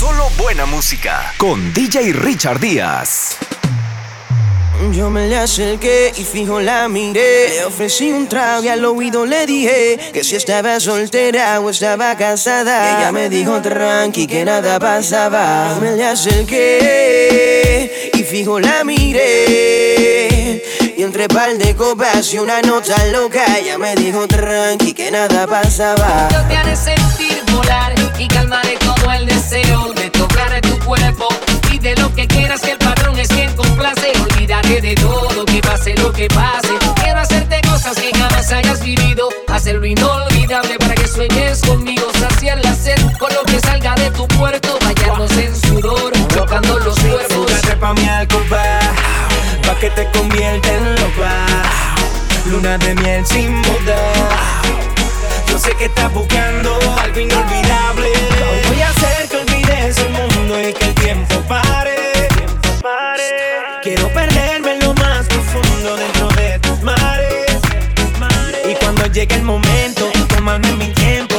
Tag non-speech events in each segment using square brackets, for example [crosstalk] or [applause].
Solo buena música con DJ Richard Díaz. Yo me le acerqué y fijo la miré. Le ofrecí un trago y al oído le dije que si estaba soltera o estaba casada. ella me dijo tranqui que nada pasaba. Yo me le acerqué y fijo la miré. Y entre par de copas y una nota loca, ella me dijo tranqui que nada pasaba. Yo te haré sentir volar y el deseo de tocar tu cuerpo. Y de lo que quieras que el patrón es quien complace. Olvidaré de todo, que pase lo que pase. Quiero hacerte cosas que jamás hayas vivido. Hacerlo inolvidable para que sueñes conmigo. Saciar la sed con lo que salga de tu puerto. Vayamos en sudor, chocando los cuerpos. pa' mi alcoba, pa' que te convierta en loca. Luna de miel sin boda. Yo sé que estás buscando algo inolvidable. Olvides el mundo y que el tiempo pare. Quiero perderme en lo más profundo dentro de tus mares. Y cuando llegue el momento, tomarme mi tiempo,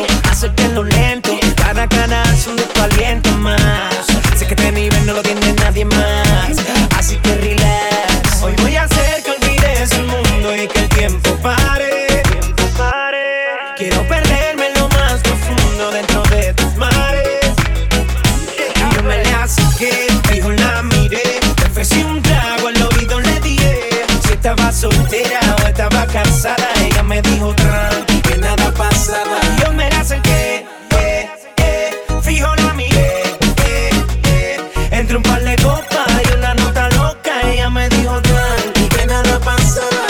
lo lento. Cada es un de tu aliento más. Sé que este nivel no lo tiene nadie más. Casada, ella me dijo tranqui que nada pasaba. Yo me la acerqué, eh, eh, fijo la miré. eh, eh. Entre un par de copas y una nota loca, ella me dijo tranqui que nada pasaba.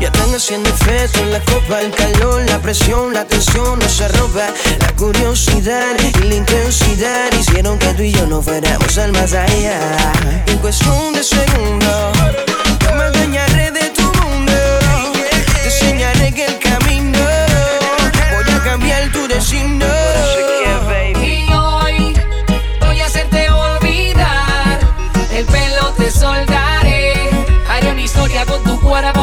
Ya están haciendo efecto en la copa, el calor, la presión, la tensión no se roba. La curiosidad y la intensidad hicieron que tú y yo no fuéramos al más allá. En cuestión de segundos, yo me adueñaré de enseñaré que el camino voy a cambiar tu destino. Y hoy voy a hacerte olvidar. El pelo te soltaré. Haré una historia con tu cuerpo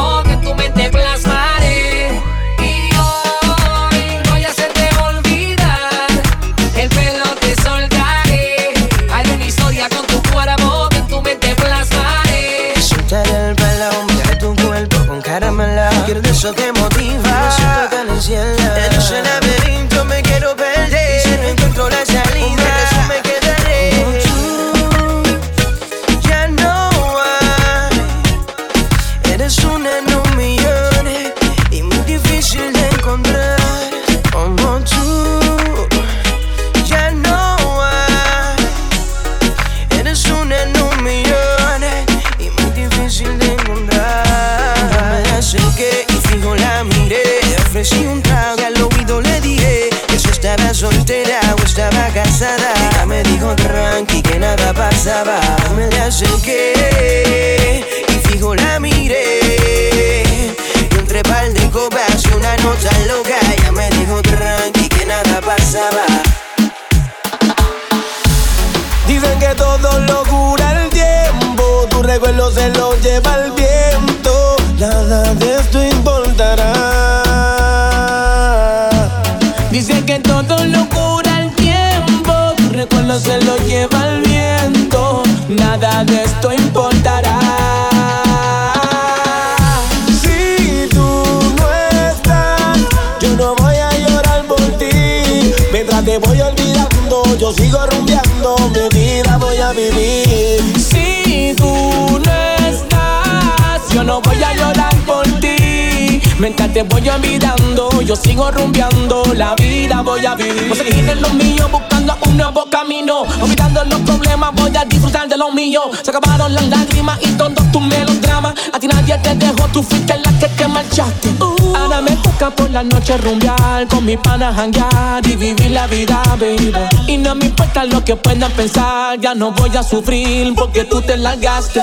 Mientras te voy olvidando, yo sigo rumbeando, la vida voy a vivir. Voy a seguir en lo mío, buscando un nuevo camino. Olvidando los problemas, voy a disfrutar de lo mío. Se acabaron las lágrimas y todos tus melodramas. A ti nadie te dejó, tú fuiste la que te marchaste. Ahora me toca por la noche rumbear, con mi pana janguear y vivir la vida, baby. Y no me importa lo que puedan pensar, ya no voy a sufrir porque tú te largaste.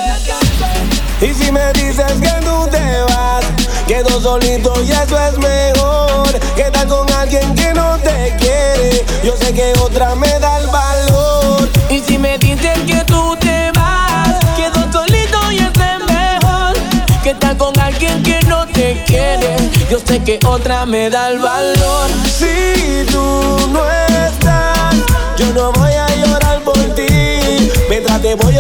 Y si me dices que tú te vas, quedo solito y eso es mejor. Que estar con alguien que no te quiere. Yo sé que otra me da el valor. Y si me dicen que tú te vas, quedo solito y eso es mejor. Que estar con alguien que no te quiere. Yo sé que otra me da el valor. Si tú no estás, yo no voy a llorar por Mientras te voy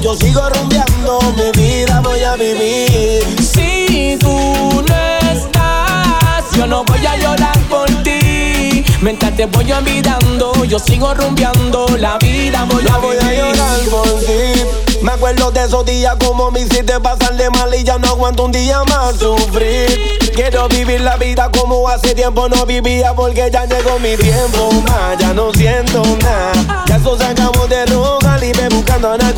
yo sigo rumbeando. Mi vida voy a vivir. Si tú no estás, yo no voy a llorar por ti. Mientras te voy olvidando, yo sigo rumbeando. La vida voy a voy a llorar por ti. Me acuerdo de esos días como me hiciste pasarle mal y ya no aguanto un día más sufrir. Quiero vivir la vida como hace tiempo no vivía porque ya llegó mi tiempo más. Ya no siento nada. Ya eso se acabó de rogar y me buscando a nada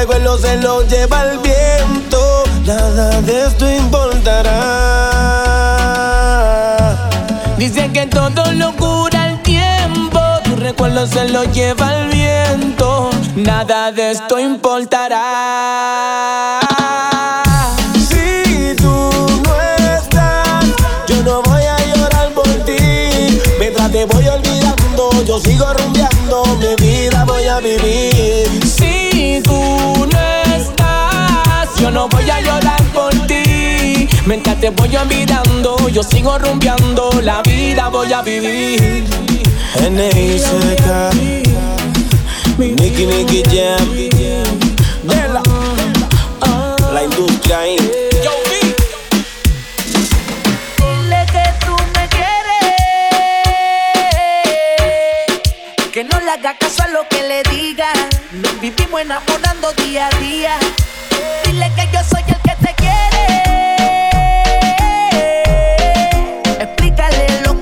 recuerdo se lo lleva el viento. Nada de esto importará. Dicen que todo lo cura recuerdo se lo lleva el viento. Nada de esto importará. Si tú no estás, yo no voy a llorar por ti. Mientras te voy olvidando, yo sigo rumbeando. Mi vida voy a vivir. Mientras te voy olvidando, yo sigo rumbeando. La vida voy a vivir. N.I.C.K. Nicky Nicky Jam Vela La industria Que no le haga caso a lo que le diga Nos vivimos enamorando día a día Dile que yo soy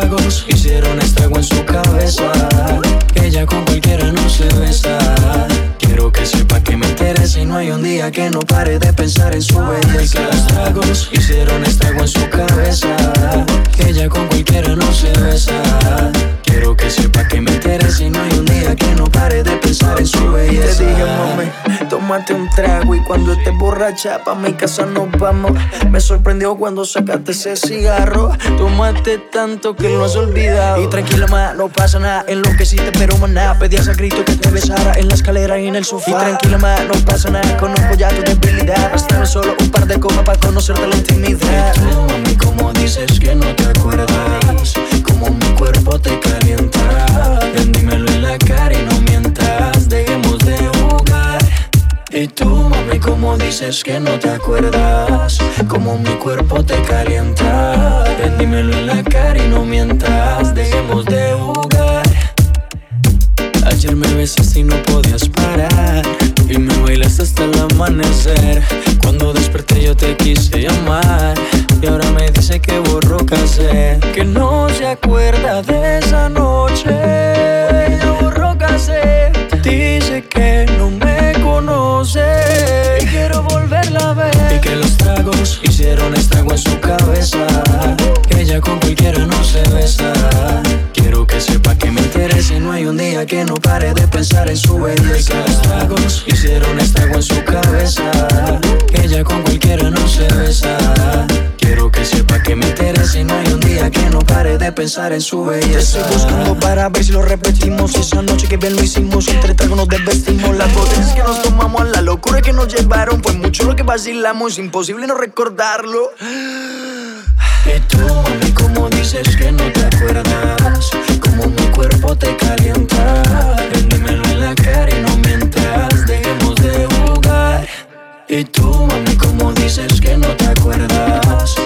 tragos hicieron estrago en su cabeza. Ella con cualquiera no se besa pare de pensar en su belleza. Los tragos hicieron estrago en su cabeza. Ella con cualquiera no se besa. Quiero que sepa que me interesa y no hay un día que no pare de pensar en su belleza. Te dije, mami, tómate un trago y cuando estés borracha pa' mi casa nos vamos. Me sorprendió cuando sacaste ese cigarro. Tomaste tanto que lo has olvidado. Y tranquila, ma, no pasa nada. En lo que Enloqueciste, pero maná. Pedías a grito que te besara en la escalera y en el sofá. Y tranquila, ma, no pasa nada. Conozco ya tu debilidad. Bastame solo un par de copas para conocerte la intimidad. Y tú, mami, como dices que no te acuerdas. Como mi cuerpo te calienta. Ven, en la cara y no mientas. Dejemos de jugar. Y tú, mami, como dices que no te acuerdas. Como mi cuerpo te calienta. Ven, dímelo en la cara y no mientas. Dejemos de jugar. Ayer me besaste y no podías parar. Y me bailaste hasta el amanecer. Cuando desperté yo te quise llamar. Y ahora me dice que borró casé. Que no se acuerda de esa noche. Ya borró casé. Dice que no me conoce. Y quiero volverla a ver. Y que los tragos hicieron estrago pensar en su belleza. estoy buscando para ver si lo repetimos. Esa noche que bien lo hicimos, entre tragos nos desvestimos. Las botellas que nos tomamos, a la locura que nos llevaron. Fue mucho lo que vacilamos, imposible no recordarlo. Y tú, mami, como dices que no te acuerdas Como mi cuerpo te calienta Ven, dímelo en la cara y no mientas Dejemos de jugar Y tú, mami, como dices que no te acuerdas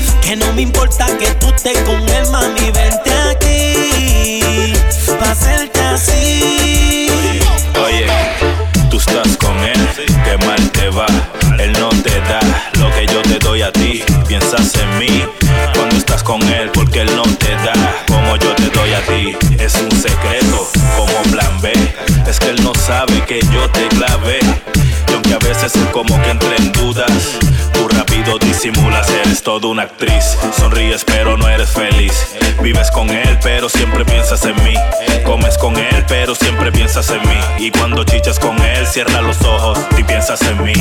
Que no me importa que tú estés con él, mami, vente aquí. Pa' hacerte así. Toda una actriz. Sonríes pero no eres feliz. Vives con él pero siempre piensas en mí. Comes con él pero siempre piensas en mí. Y cuando chichas con él, cierra los ojos y piensas en mí.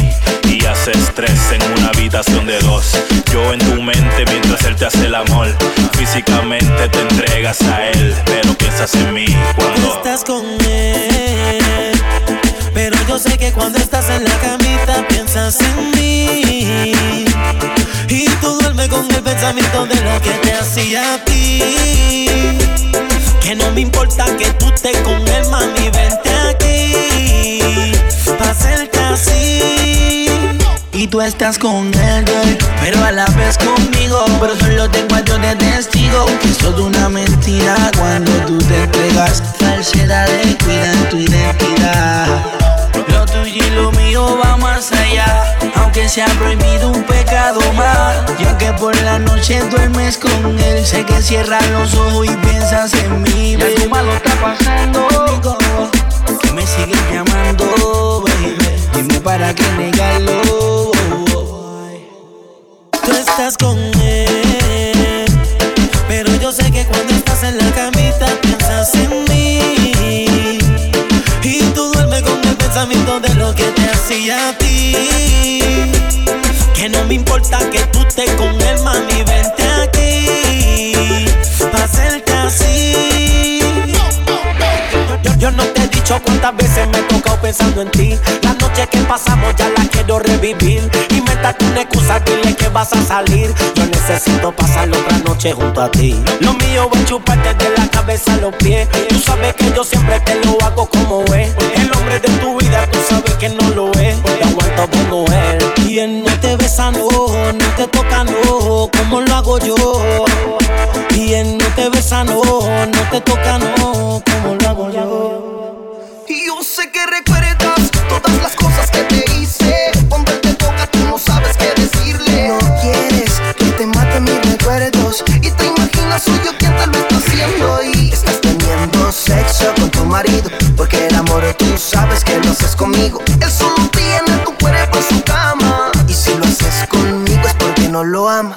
Y haces tres en una habitación de dos. Yo en tu mente mientras él te hace el amor. Físicamente te entregas a él, pero piensas en mí cuando. estás con él. Pero yo sé que cuando estás en la camita piensas en mí. Y tú duermes con el pensamiento de lo que te hacía a ti. Que no me importa que tú estés con él, mami, vente aquí. Pa' así. Y tú estás con él, girl, pero a la vez conmigo. Pero solo tengo a Dios de testigo. Que es toda una mentira cuando tú te entregas. Falsedades cuidan tu identidad. Lo tuyo y lo mío va más allá. Aunque sea prohibido un pecado más. Y aunque por la noche duermes con él, sé que cierras los ojos y piensas en mí. Ya tu malo está pasando. Que me sigues llamando, baby. Dime para qué negarlo. Tú estás con él. Pensamiento de lo que te hacía a ti. Que no me importa que tú estés con él, mami, vente aquí. Pa' hacerte así. Yo, yo no te he dicho cuántas veces me he tocado, pensando en ti. Que pasamos ya la quiero revivir. Inventate una excusa, dile que vas a salir. Yo necesito pasar otra noche junto a ti. Lo mío es chuparte de la cabeza a los pies. Tú sabes que yo siempre te lo hago como es. El hombre de tu vida, tú sabes que no lo es. Te aguanto como él. Y no te besa, no, no te toca, no, como lo hago yo. Y no te besa, no, no te toca, no, como lo hago yo. Todas las cosas que te hice. Cuando él te toca, tú no sabes qué decirle. No quieres que te mate mis recuerdos. Y te imaginas, soy yo quien te lo está haciendo. Y estás teniendo sexo con tu marido. Porque el amor tú sabes que lo haces conmigo. Él solo tiene tu cuerpo en su cama. Y si lo haces conmigo es porque no lo ama.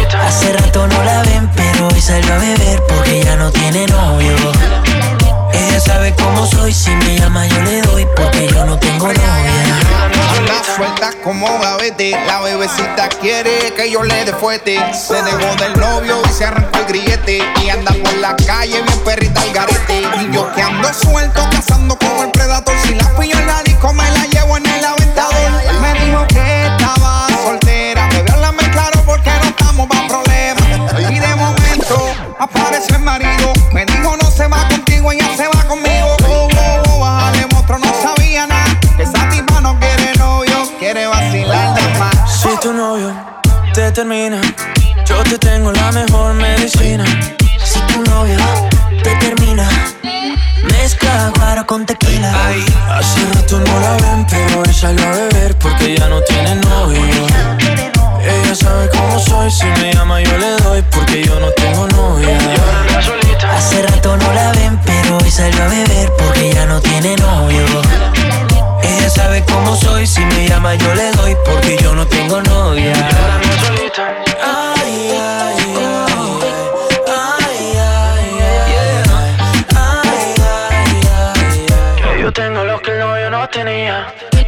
Hace rato no la ven, pero hoy salió a beber porque ya no tiene novio. Ella sabe cómo soy, si me llama yo le doy porque yo no tengo novia. La suelta como gavete, la bebecita quiere que yo le dé fuerte. Se dejó del novio y se arrancó el grillete. Y anda por la calle bien perrita al garete. Y yo que ando suelto, cazando como el predator. Si la pillo en la disco, me la llevo en el aventador. Me dijo que aparece el marido. Me dijo no se va contigo, ella se va conmigo. Oh, oh, oh, bájale, monstruo, no sabía nada. Que esa tipa no quiere novio, quiere vacilar nada más. Si tu novio te termina, yo te tengo la mejor medicina. Si tu novio te termina, mezcla guaro con tequila. Ay, hace rato no la ven, pero hoy salió a beber porque ya no tiene novio ya sabe cómo soy. Si me llama, yo le doy, porque yo no tengo novia. Hace rato no la ven, pero hoy salió a beber porque ya no tiene novio. Ella sabe cómo soy, si me llama yo le doy porque yo no tengo novia. Ay, ay. tengo lo que no yo no tenía.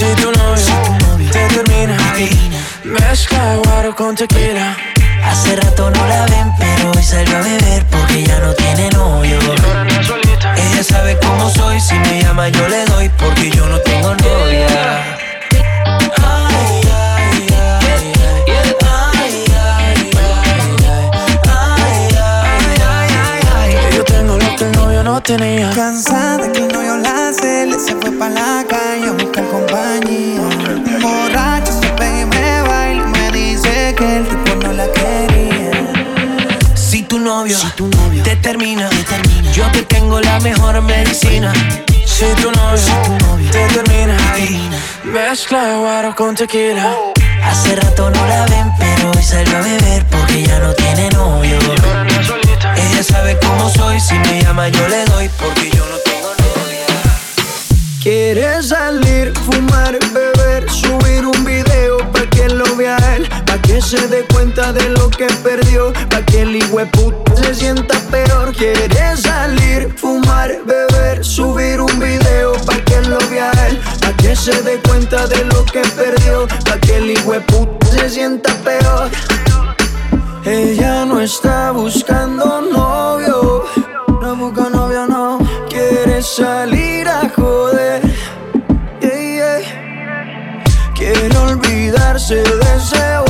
Si tu novio te termina, mezcla guaro con tequila. Hace rato no la ven, pero hoy salió a beber porque ya no tiene novio. Ella sabe cómo soy, si me llama yo le doy porque yo no tengo novia. No tenía. Cansada que el novio la hace, le se fue pa' la calle a buscar compañía. Borracho se pega y me baila y me dice que el tipo no la quería. Si tu novio, te, termina, yo te tengo la mejor medicina. Si tu novio te termina, mezcla guaro con tequila. Hace rato no la ven, pero hoy salió a beber porque ya no tiene novio. Ella sabe cómo soy, si me llama yo le doy porque yo no tengo novia. Quiere salir, fumar, beber, subir un video pa' que lo vea él, pa' que se dé cuenta de lo que perdió, pa' que el hijueput se sienta peor. Quiere salir, fumar, beber, subir un video pa' que lo vea él, pa' que se dé cuenta de lo que perdió, pa' que el hijueput se sienta peor. Ella no está buscando novio, no busca novio, no quiere salir a joder. Yeah. Quiere olvidarse de ese hombre.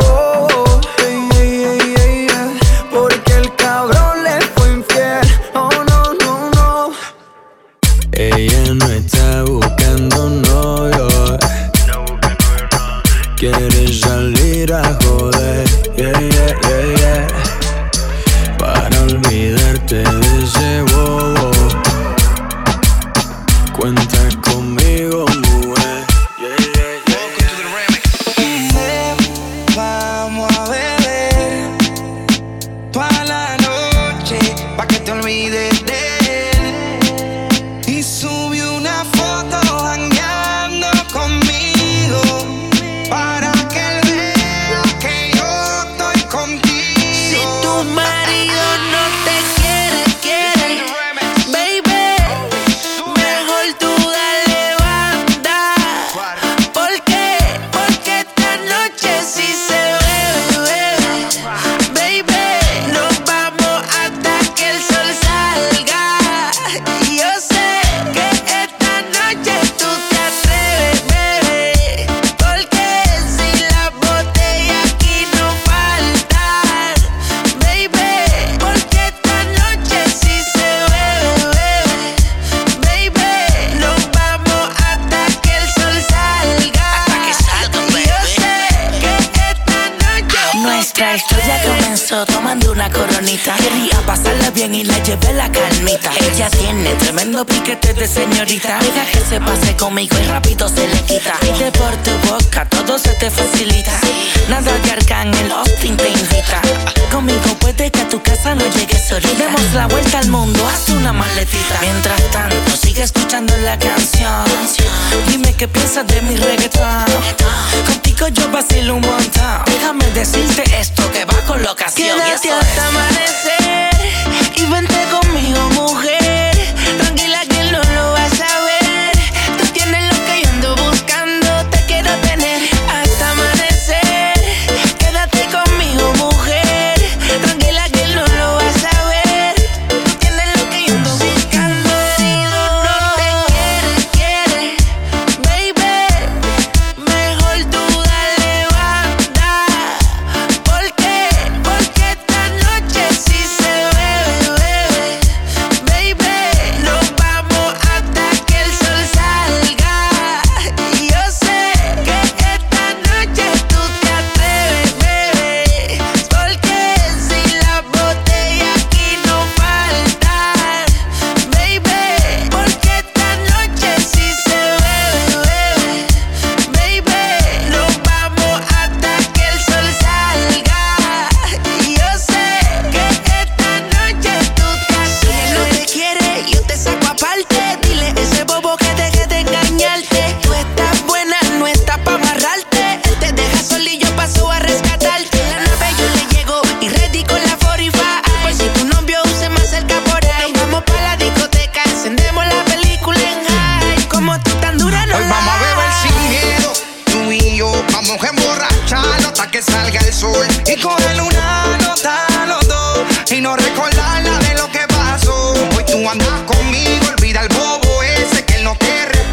la vuelta al mundo, haz una maletita. Mientras tanto, sigue escuchando la canción. Dime qué piensas de mi reggaetón. Contigo yo vacilo un montón. Déjame decirte esto que va con. Y Quédate hasta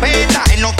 respeta. Él no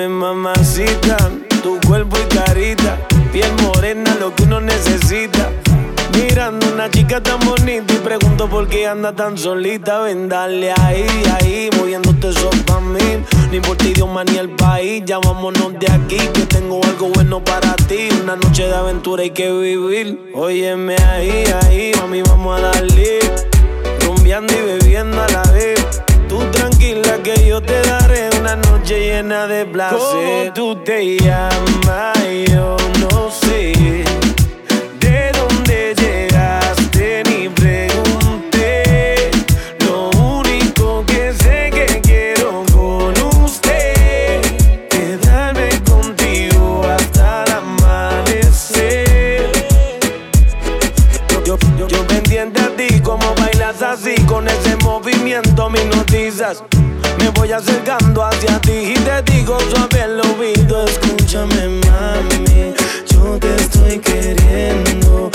Dame mamacita, tu cuerpo y carita, piel morena, lo que uno necesita. Mirando una chica tan bonita y pregunto por qué anda tan solita. Ven, dale ahí, ahí, moviéndote eso pa' mí. No importa idioma ni el país, ya vámonos de aquí, que tengo algo bueno para ti. Una noche de aventura hay que vivir. Óyeme ahí, ahí, mami, vamos a darle. llena de placer. Tú te llamas? Yo no sé. ¿De dónde llegaste? Ni pregunté. Lo único que sé que quiero con usted es darme contigo hasta el amanecer. Yo, yo, yo me entiendo a ti como bailas así con ese movimiento, me notizas voy acercando hacia ti y te digo suave el oído, escúchame mami, yo te estoy queriendo.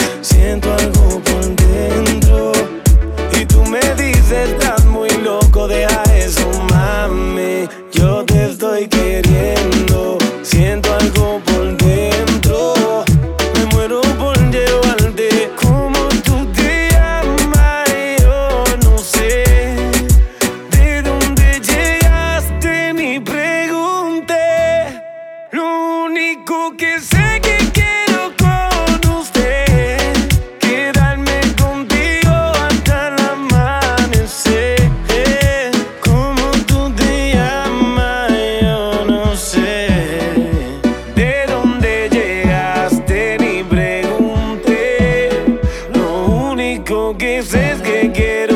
Único que sé es que quiero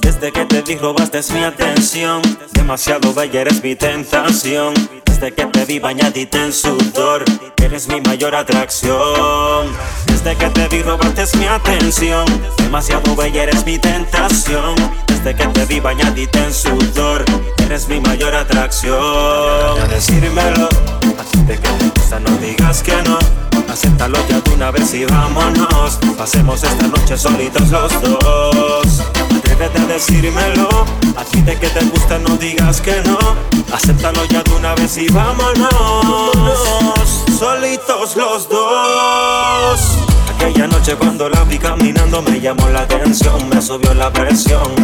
Desde que te vi robaste mi atención. Demasiado bella eres mi tentación. Desde que te vi bañadita en sudor. Eres mi mayor atracción. Desde que te vi robaste mi atención. Demasiado bella eres mi tentación. Desde que te vi bañadita en sudor. Eres mi mayor atracción. A decírmelo. De que te gusta, no digas que no. Acéptalo ya de una vez y vámonos. Pasemos esta noche solitos los dos. Atrévete a decírmelo. A de que te gusta, no digas que no. Acéptalo ya de una vez y vámonos. Solitos los dos. Aquella noche cuando la vi caminando me llamó la atención, me subió la presión.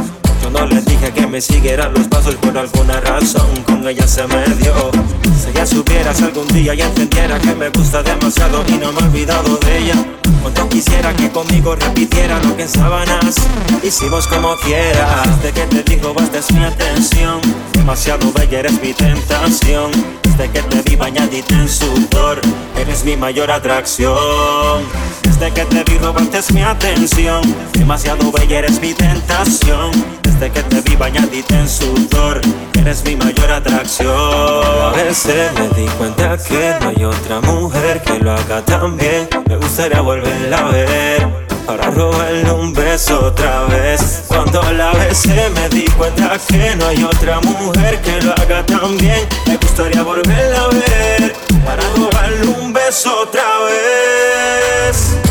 Yo no le dije que me siguiera los pasos por alguna razón, con ella se me dio. Si ella supiera si algún día ya entendiera que me gusta demasiado y no me he olvidado de ella. Cuando quisiera que conmigo repitiera lo que en sábanas hicimos como quieras. Desde que te digo bastes mi atención, demasiado bella eres mi tentación. Desde que te vi bañadita en sudor, eres mi mayor atracción. Desde que te vi robaste mi atención, demasiado bella eres mi tentación. Desde que te vi bañadita en sudor, eres mi mayor atracción. A veces me di cuenta que no hay otra mujer que lo haga tan bien. Me gustaría volverla a ver. Para robarle un beso otra vez Cuando la besé me di cuenta que no hay otra mujer que lo haga tan bien Me gustaría volverla a ver Para robarle un beso otra vez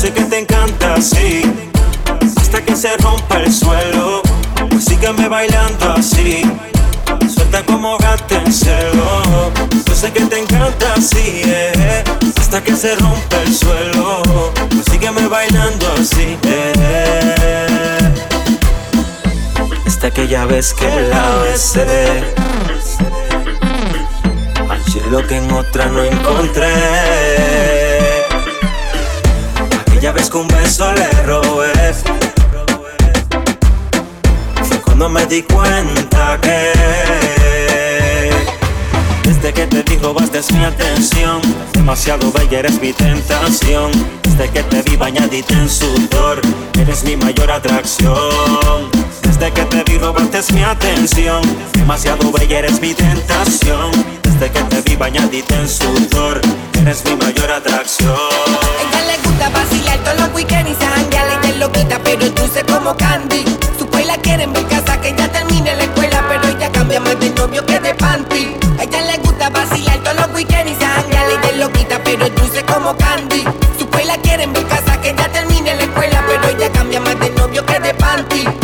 sé que te encanta así. Hasta que se rompa el suelo Pues sígueme bailando así. Suelta como gato en celo. Yo sé que te encanta así, eh, Hasta que se rompa el suelo Pues sígueme bailando así, eh. Hasta aquella vez que la besé Hallé lo que en otra no encontré Aquella vez que un beso le robé. Fue cuando me di cuenta que Desde que te dijo bastes mi atención. Demasiado bella eres mi tentación. Desde que te vi bañadita en sudor Eres mi mayor atracción. Desde que te vi robaste mi atención. Demasiado bella eres mi tentación. Desde que te vi bañadita en sudor Eres mi mayor atracción gusta vacilar todos los weekends y se janguea y te lo quita, pero es dulce como candy. Su pues la quiere en mi casa que ya termine la escuela, pero ella cambia más de novio que de panty. Ella le gusta vacilar todos los weekends y se janguea y te lo quita, pero es dulce como candy. Su pues la quiere en mi casa que ya termine la escuela, pero ella cambia más de novio que de panty.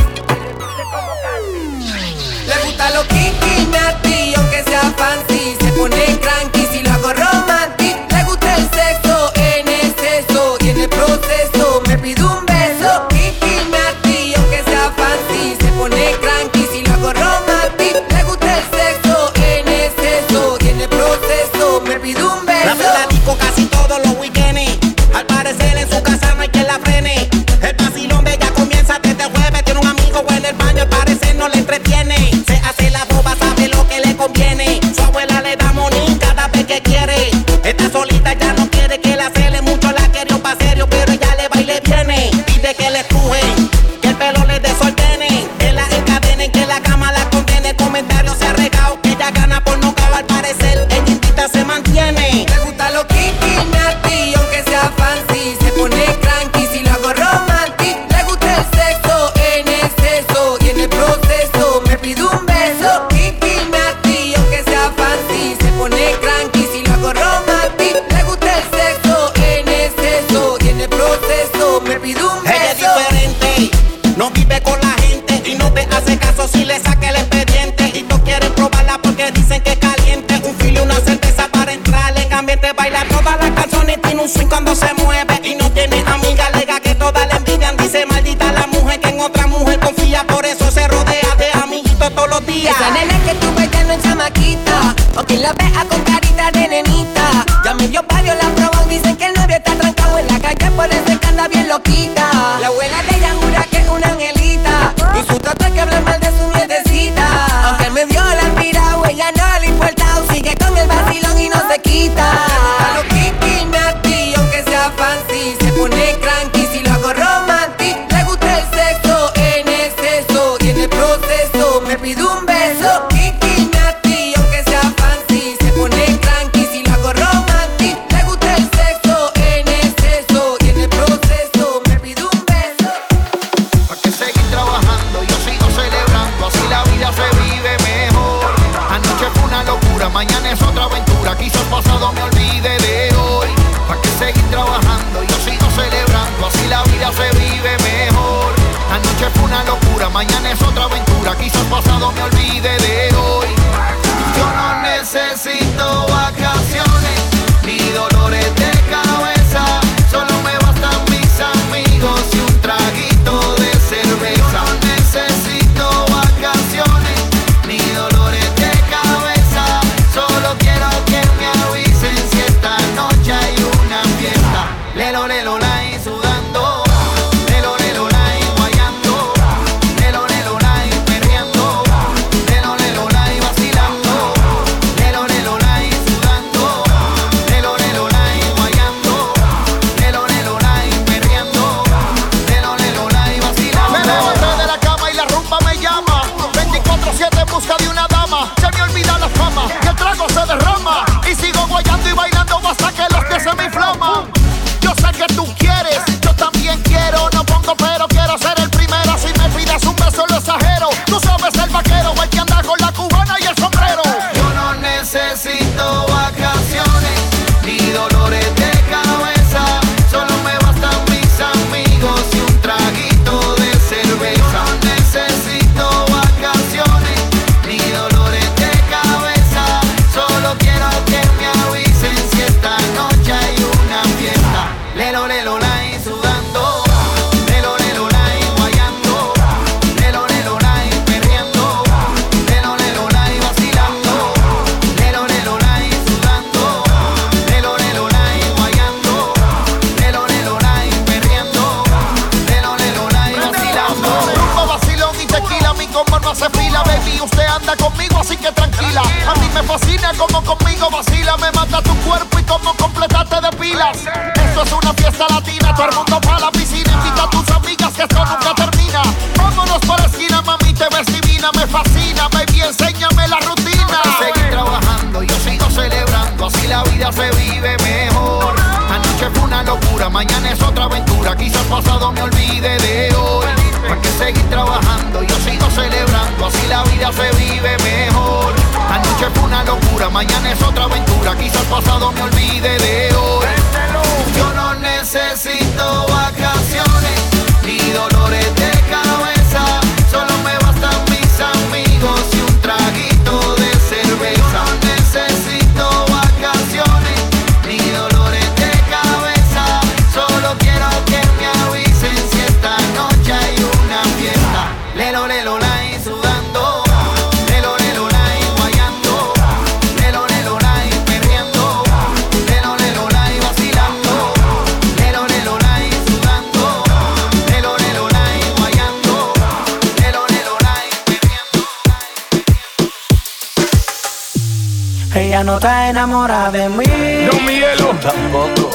ya no está enamorada de mí. No Mielo. Tampoco.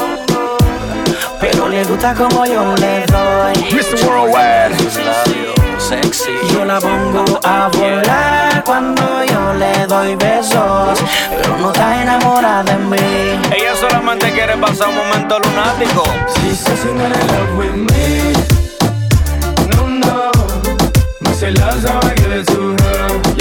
Pero le gusta como yo le doy. Mr. Worldwide. Yo la pongo a volar cuando yo le doy besos. Pero no está enamorada de mí. Ella solamente quiere pasar un momento lunático. She says in love with me. No, no. My say love's how I give.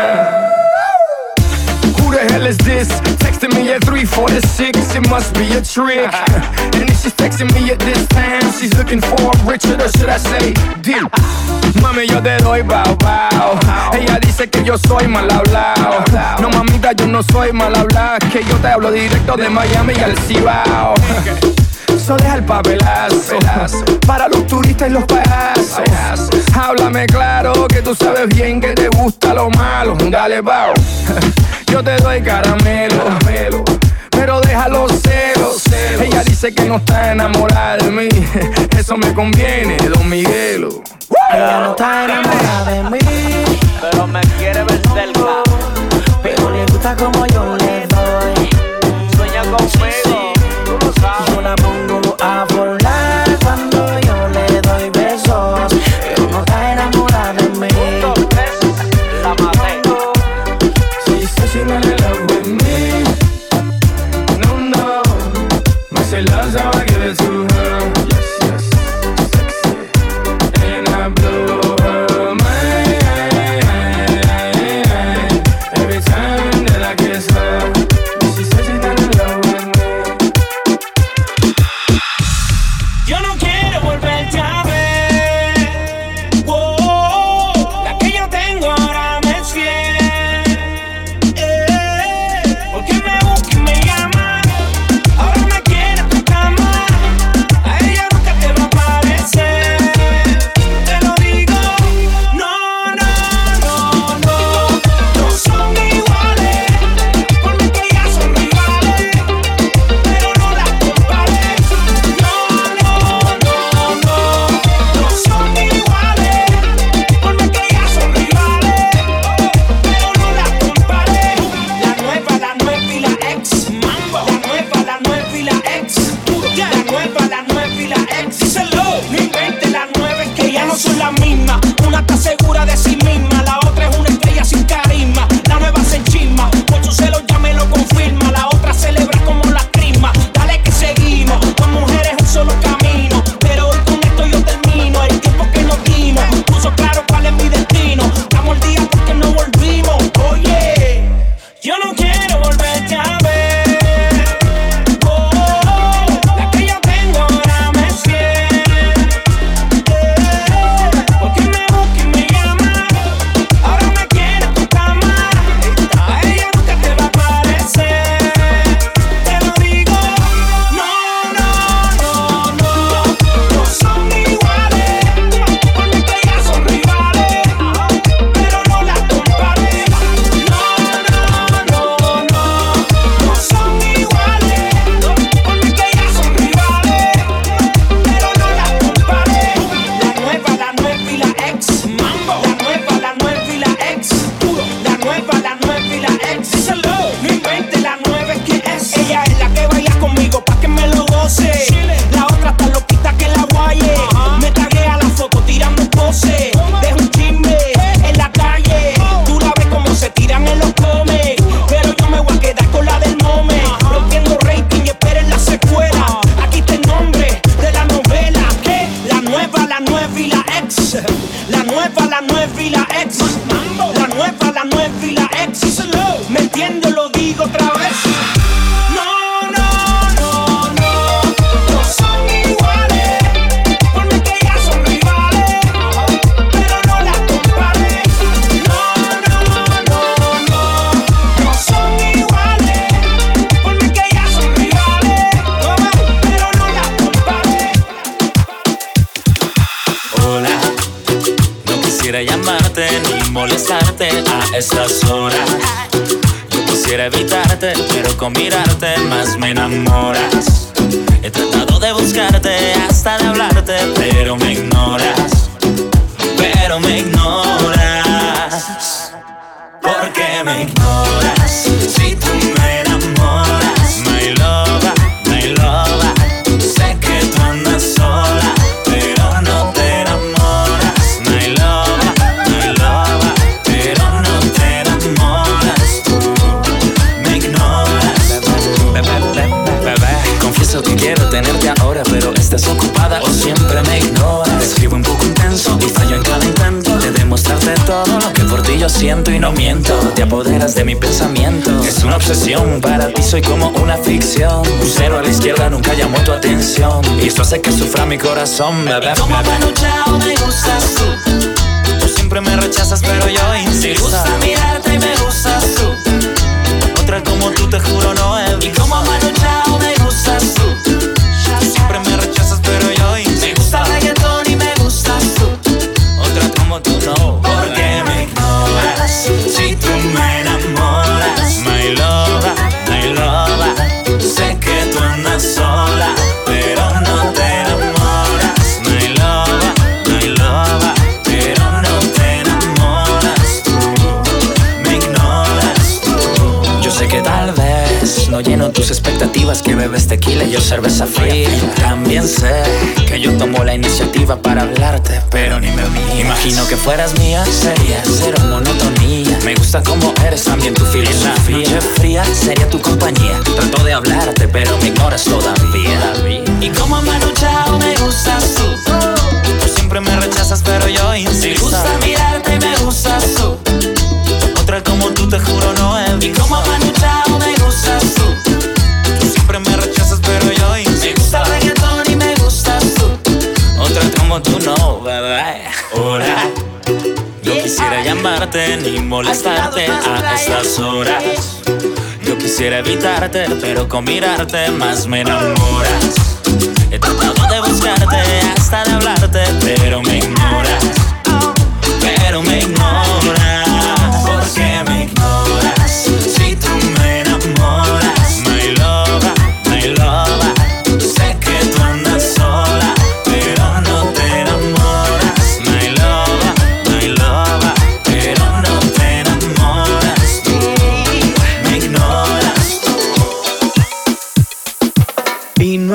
Mami, yo te doy bao bao. Ella dice que yo soy mal hablado. No, mamita, yo no soy mal hablado. Que yo te hablo directo de Miami al Cibao. [laughs] Eso deja el papelazo, para los turistas y los payasos. Háblame claro que tú sabes bien que te gusta lo malo. Dale, bao. [laughs] Yo te doy caramelo pero déjalo celos. celos. Ella dice que no está enamorada de mí, [laughs] eso me conviene, don Miguelo. Ella no está enamorada de mí, pero me quiere ver cerca. Pero le gusta como yo pero me ignoras, pero me ignoras. porque me ignoras? Si tú siento y no miento. Te apoderas de mi pensamiento. Es una obsesión, para ti soy como una ficción. Un cero a la izquierda nunca llamó tu atención. Y esto hace que sufra mi corazón, bebé. Como Manu Chao me gustas tú. Tú siempre me rechazas, pero yo Me insisto. gusta mirarte y me gustas tú. Otra como tú, te juro, no he Y visto. como que bebes tequila y yo cerveza fría. También sé que yo tomo la iniciativa para hablarte, pero ni me miras. Imagino que fueras mía, sería cero monotonía. Me gusta como eres, también tu filosofía. Fría sería tu compañía. Trato de hablarte, pero me ignoras todavía. Y como Manu Chao me gustas tú. Tú siempre me rechazas, pero yo Me insisto. gusta mirarte y me gustas tú. Llamarte ni molestarte a estas horas. Yo quisiera evitarte, pero con mirarte más me enamoras. He tratado de buscarte hasta de hablarte, pero me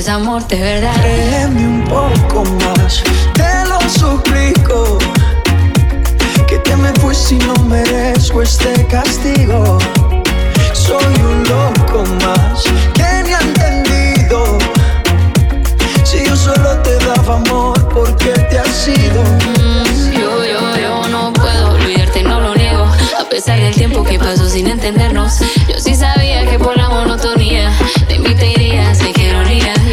es amor de verdad. Créeme un poco más, te lo suplico. Que te me fuiste y no merezco este castigo. Soy un loco más que ni ha entendido. Si yo solo te daba amor, ¿por qué te has ido? Mm, Yo, yo, yo no puedo olvidarte, no lo niego. A pesar del tiempo que pasó sin entendernos,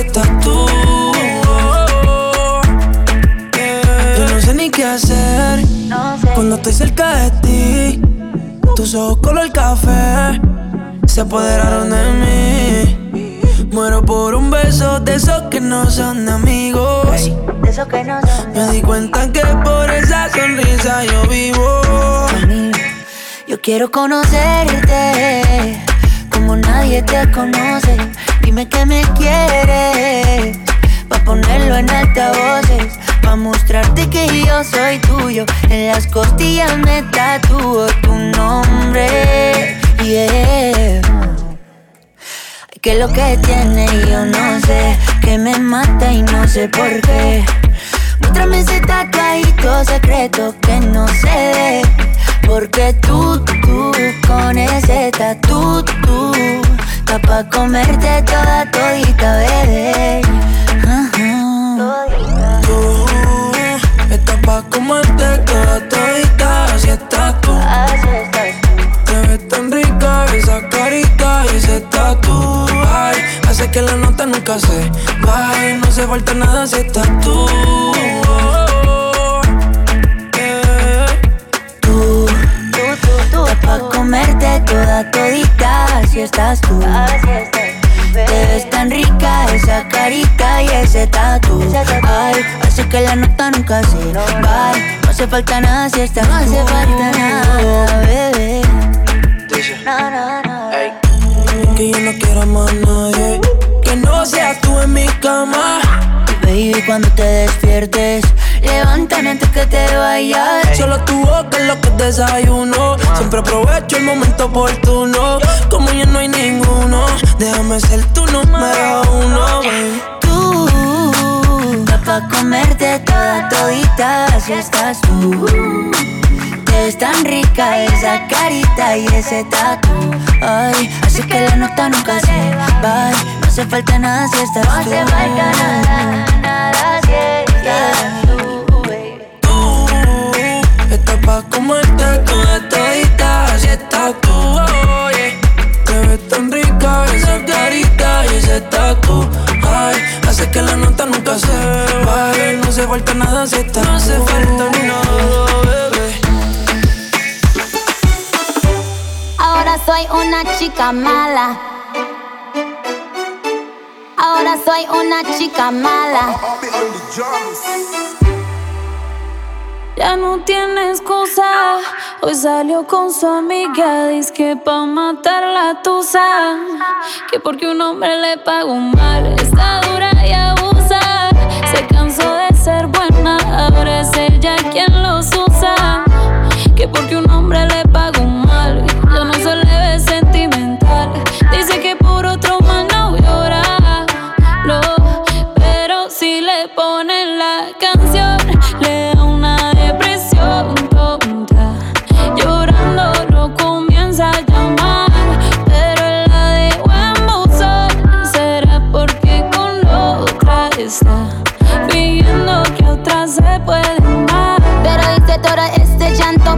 estás tú. Yo no sé ni qué hacer cuando estoy cerca de ti. Tus ojos color café se apoderaron de mí. Muero por un beso de esos que no son De esos Me di cuenta que por esa sonrisa yo vivo. Yo quiero conocerte como nadie te conoce Dime que me quieres, pa' ponerlo en altavoces. Pa' mostrarte que yo soy tuyo. En las costillas me tatúo tu nombre. Yeah. Que lo que tiene yo no sé, que me mata y no sé por qué. Muéstrame ese tatuajito secreto que no ve. Porque tú, tú, con ese tatu, tú, está pa' comerte toda todita, bebé. Tú estás pa' comerte toda todita, así estás tú. Te ves tan rica esa carita y ese tatu. Ay, hace que la nota nunca se vaya. No hace falta nada si estás tú. Pa' comerte toda todita, así estás tú. Te ves tan rica esa carita y ese tatu. Ay, hace que la nota nunca se va. No hace falta nada si estás No hace falta nada, bebé. No, no, no. Que yo no quiero más nadie. Que no seas tú en mi cama. Baby, cuando te despiertes, levántame antes que te vayas. Solo tu boca es lo que desayuno. Siempre aprovecho el momento oportuno. Como ya no hay ninguno, déjame ser tu número uno. baby. Tú, pa' comerte toda todita, así estás tú. Te ves tan rica esa carita y ese tatu. Ay, así que la nota nunca se va. No hace falta nada si estás tú. No hace falta nada, nada si estás tú. Estás pa' comerte toda todita, así estás tú. yeah. Te ves tan rica esa carita y ese tatu. Ay, hace que la nota nunca se vaya. No hace falta nada si estás No hace falta nada, bebé. Ahora soy una chica mala. Ahora soy una chica mala. Ya no tiene excusa. Hoy salió con su amiga. Dice que pa' matar la tusa. Que porque un hombre le pagó mal. Está dura y abusa. Se cansó de ser buena. Ahora es ella quien los usa. Que porque un hombre le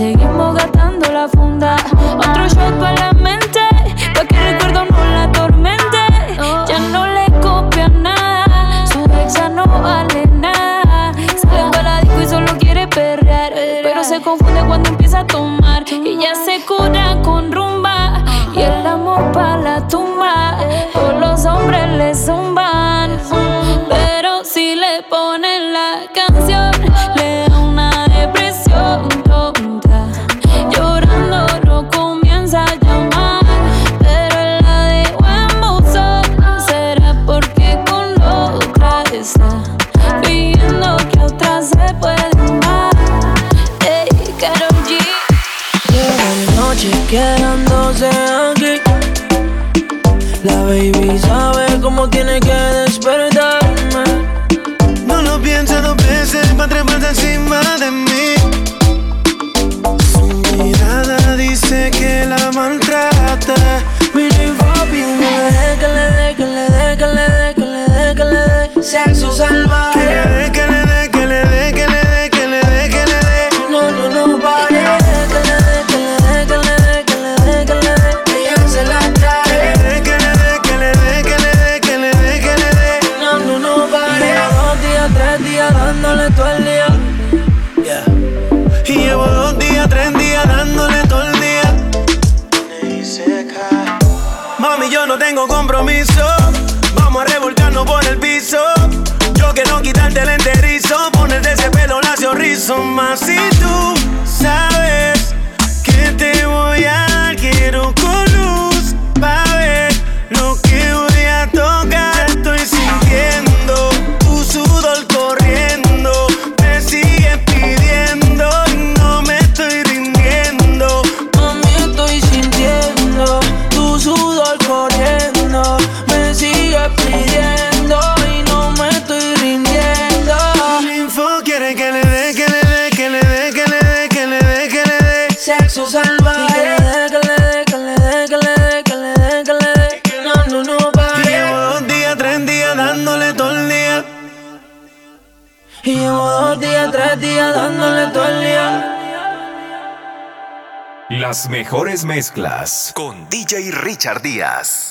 seguimos gastando la funda. Otro shot para la mente, pa' que el recuerdo no la atormente. Ya no le copia nada, su ex ya no vale nada. Sale para disco y solo quiere perrear, pero se confunde cuando empieza a tomar y ya se cura con rumba y el amor para la tumba. Todos los hombres le zumban, quedándose aquí. La baby sabe cómo tiene que despertarme. No lo pienses dos veces pa' treparse encima Las mejores mezclas con DJ Richard Díaz.